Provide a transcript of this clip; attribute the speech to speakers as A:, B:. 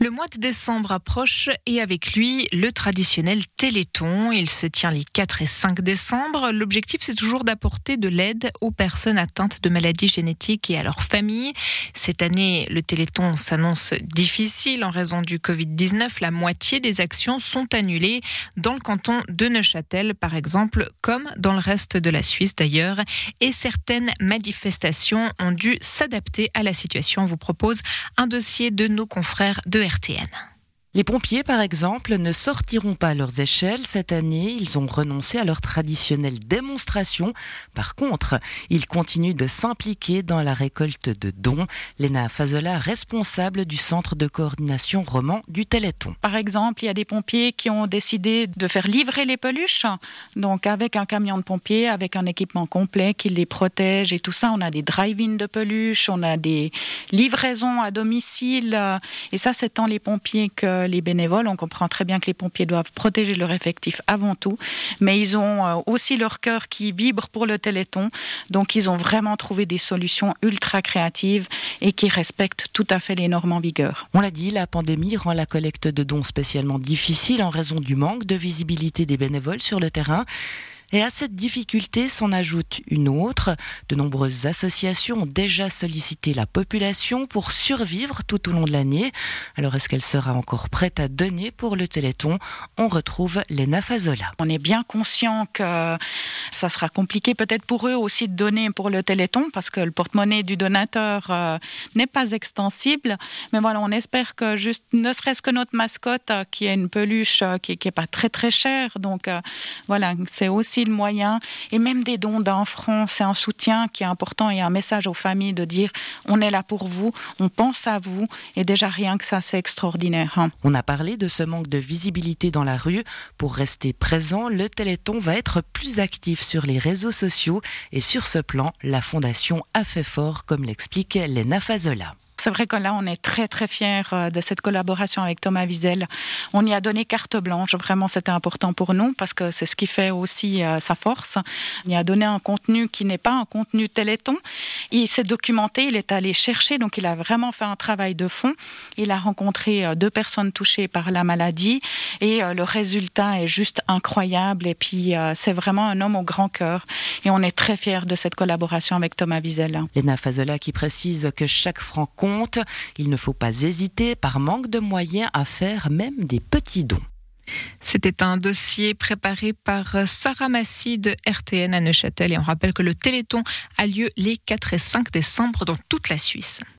A: Le mois de décembre approche et avec lui le traditionnel Téléthon. Il se tient les 4 et 5 décembre. L'objectif, c'est toujours d'apporter de l'aide aux personnes atteintes de maladies génétiques et à leurs familles. Cette année, le Téléthon s'annonce difficile en raison du Covid-19. La moitié des actions sont annulées dans le canton de Neuchâtel, par exemple, comme dans le reste de la Suisse d'ailleurs. Et certaines manifestations ont dû s'adapter à la situation. On vous propose un dossier de nos confrères de RTN.
B: Les pompiers, par exemple, ne sortiront pas leurs échelles cette année. Ils ont renoncé à leur traditionnelle démonstration. Par contre, ils continuent de s'impliquer dans la récolte de dons. Léna Fazola, responsable du centre de coordination roman du Téléthon.
C: Par exemple, il y a des pompiers qui ont décidé de faire livrer les peluches. Donc, avec un camion de pompiers, avec un équipement complet qui les protège et tout ça, on a des drive-in de peluches, on a des livraisons à domicile. Et ça, c'est tant les pompiers que les bénévoles. On comprend très bien que les pompiers doivent protéger leur effectif avant tout, mais ils ont euh, aussi leur cœur qui vibre pour le Téléthon. Donc ils ont vraiment trouvé des solutions ultra créatives et qui respectent tout à fait les normes en vigueur.
B: On l'a dit, la pandémie rend la collecte de dons spécialement difficile en raison du manque de visibilité des bénévoles sur le terrain. Et à cette difficulté s'en ajoute une autre. De nombreuses associations ont déjà sollicité la population pour survivre tout au long de l'année. Alors est-ce qu'elle sera encore prête à donner pour le Téléthon? On retrouve Lena Fazola.
C: On est bien conscient que ça sera compliqué peut-être pour eux aussi de donner pour le Téléthon parce que le porte-monnaie du donateur euh, n'est pas extensible. Mais voilà, on espère que juste, ne serait-ce que notre mascotte, euh, qui est une peluche euh, qui, qui est pas très très chère, donc voilà, c'est aussi le moyen, et même des dons d'un franc, c'est un soutien qui est important et un message aux familles de dire on est là pour vous, on pense à vous, et déjà rien que ça, c'est extraordinaire. Hein.
B: On a parlé de ce manque de visibilité dans la rue. Pour rester présent, le Téléthon va être plus actif sur les réseaux sociaux et sur ce plan, la Fondation a fait fort, comme l'explique Lena Fazola.
C: C'est vrai que là, on est très très fiers euh, de cette collaboration avec Thomas Wiesel. On y a donné carte blanche. Vraiment, c'était important pour nous parce que c'est ce qui fait aussi euh, sa force. Il y a donné un contenu qui n'est pas un contenu téléthon. Il s'est documenté, il est allé chercher, donc il a vraiment fait un travail de fond. Il a rencontré euh, deux personnes touchées par la maladie et le résultat est juste incroyable. Et puis, c'est vraiment un homme au grand cœur. Et on est très fiers de cette collaboration avec Thomas Wiesel.
B: Lena Fazola qui précise que chaque franc il ne faut pas hésiter, par manque de moyens, à faire même des petits dons.
A: C'était un dossier préparé par Sarah Massy de RTN à Neuchâtel et on rappelle que le Téléthon a lieu les 4 et 5 décembre dans toute la Suisse.